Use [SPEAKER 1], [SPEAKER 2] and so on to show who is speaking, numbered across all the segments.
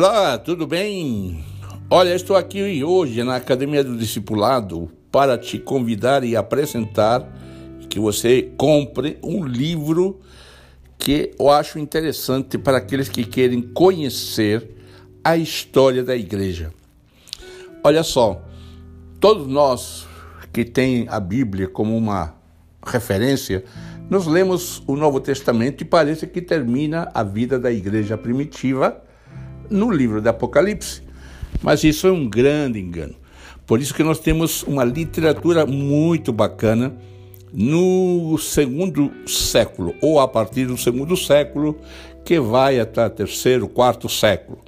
[SPEAKER 1] Olá, tudo bem? Olha, estou aqui hoje na Academia do Discipulado para te convidar e apresentar que você compre um livro que eu acho interessante para aqueles que querem conhecer a história da igreja. Olha só, todos nós que tem a Bíblia como uma referência, nós lemos o Novo Testamento e parece que termina a vida da igreja primitiva no livro do Apocalipse. Mas isso é um grande engano. Por isso que nós temos uma literatura muito bacana no segundo século, ou a partir do segundo século, que vai até o terceiro, quarto século.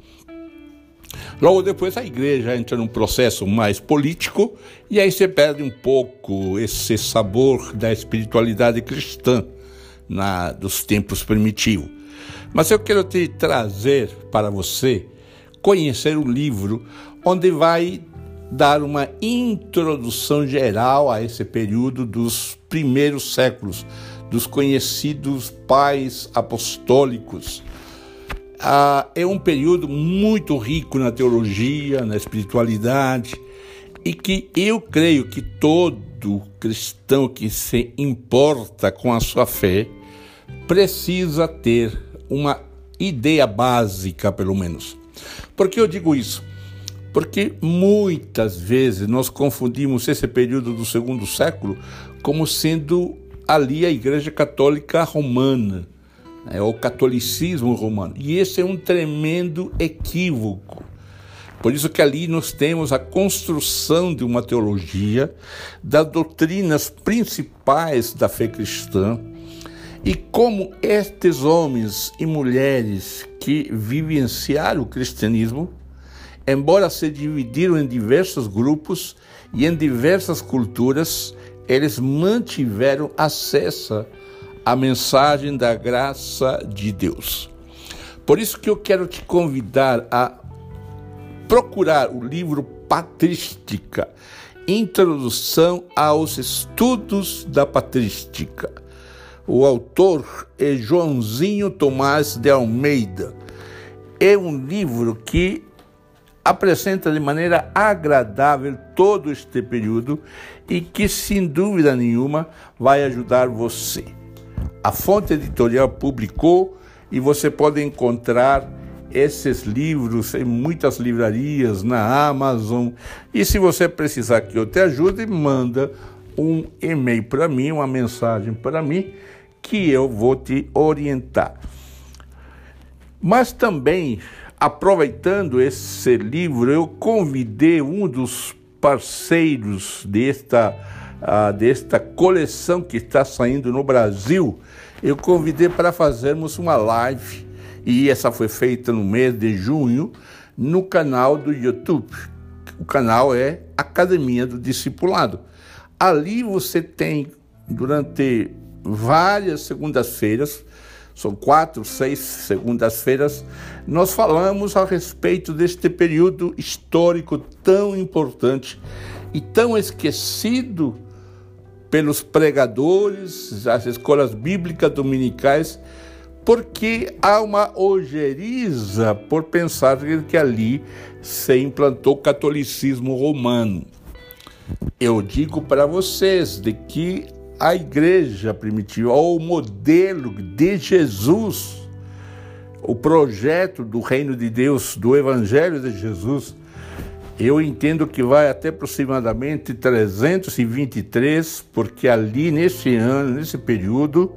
[SPEAKER 1] Logo depois a igreja entra num processo mais político e aí você perde um pouco esse sabor da espiritualidade cristã na, dos tempos primitivos. Mas eu quero te trazer para você conhecer um livro onde vai dar uma introdução geral a esse período dos primeiros séculos, dos conhecidos pais apostólicos. Ah, é um período muito rico na teologia, na espiritualidade, e que eu creio que todo cristão que se importa com a sua fé precisa ter uma ideia básica, pelo menos. Por que eu digo isso? Porque muitas vezes nós confundimos esse período do segundo século como sendo ali a Igreja Católica Romana é o catolicismo romano. E esse é um tremendo equívoco. Por isso que ali nós temos a construção de uma teologia das doutrinas principais da fé cristã e como estes homens e mulheres que vivenciaram o cristianismo, embora se dividiram em diversos grupos e em diversas culturas, eles mantiveram acesso a mensagem da graça de Deus. Por isso que eu quero te convidar a procurar o livro Patrística, Introdução aos Estudos da Patrística. O autor é Joãozinho Tomás de Almeida. É um livro que apresenta de maneira agradável todo este período e que, sem dúvida nenhuma, vai ajudar você. A fonte editorial publicou e você pode encontrar esses livros em muitas livrarias, na Amazon. E se você precisar que eu te ajude, manda um e-mail para mim, uma mensagem para mim, que eu vou te orientar. Mas também, aproveitando esse livro, eu convidei um dos parceiros desta ah, desta coleção que está saindo no Brasil, eu convidei para fazermos uma live e essa foi feita no mês de junho no canal do YouTube. O canal é Academia do Discipulado. Ali você tem durante várias segundas-feiras, são quatro, seis segundas-feiras, nós falamos a respeito deste período histórico tão importante e tão esquecido pelos pregadores, as escolas bíblicas dominicais, porque há uma ojeriza por pensar que ali se implantou o catolicismo romano. Eu digo para vocês de que a igreja primitiva, ou o modelo de Jesus, o projeto do reino de Deus, do evangelho de Jesus, eu entendo que vai até aproximadamente 323, porque ali nesse ano, nesse período,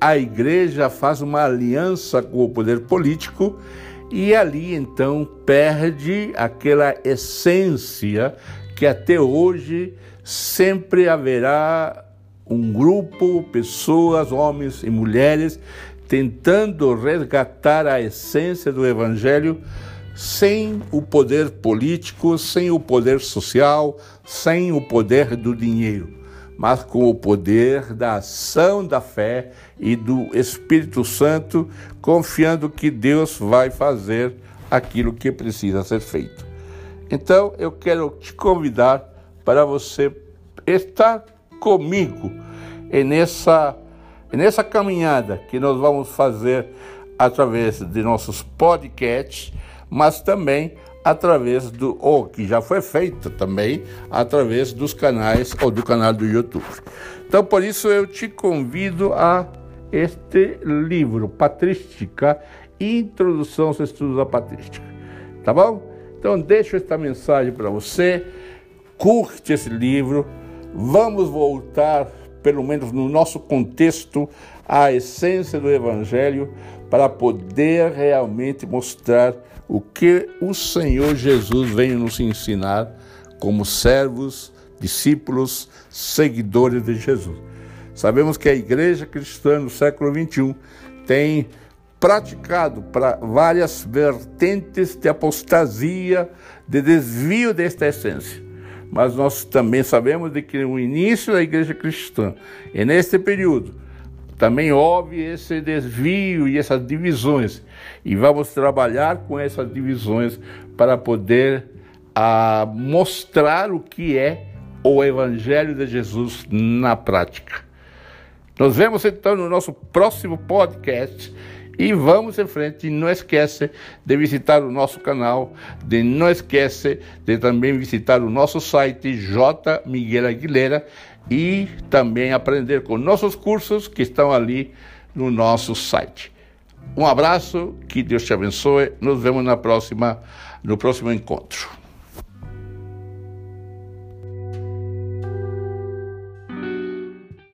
[SPEAKER 1] a igreja faz uma aliança com o poder político e ali então perde aquela essência que até hoje sempre haverá um grupo, pessoas, homens e mulheres, tentando resgatar a essência do evangelho sem o poder político, sem o poder social, sem o poder do dinheiro, mas com o poder da ação da fé e do Espírito Santo, confiando que Deus vai fazer aquilo que precisa ser feito. Então, eu quero te convidar para você estar comigo nessa, nessa caminhada que nós vamos fazer através de nossos podcasts mas também através do, ou que já foi feita também, através dos canais ou do canal do YouTube. Então, por isso eu te convido a este livro, Patrística, Introdução aos Estudos da Patrística. Tá bom? Então, deixo esta mensagem para você. Curte esse livro. Vamos voltar, pelo menos no nosso contexto, à essência do Evangelho, para poder realmente mostrar o que o Senhor Jesus veio nos ensinar como servos, discípulos, seguidores de Jesus. Sabemos que a igreja cristã no século XXI tem praticado para várias vertentes de apostasia, de desvio desta essência. Mas nós também sabemos de que o início da igreja cristã, e neste período, também houve esse desvio e essas divisões. E vamos trabalhar com essas divisões para poder a, ah, mostrar o que é o Evangelho de Jesus na prática. Nos vemos então no nosso próximo podcast e vamos em frente. Não esquece de visitar o nosso canal, de não esquece de também visitar o nosso site J Miguel Aguilera e também aprender com nossos cursos que estão ali no nosso site. Um abraço, que Deus te abençoe. Nos vemos na próxima, no próximo encontro.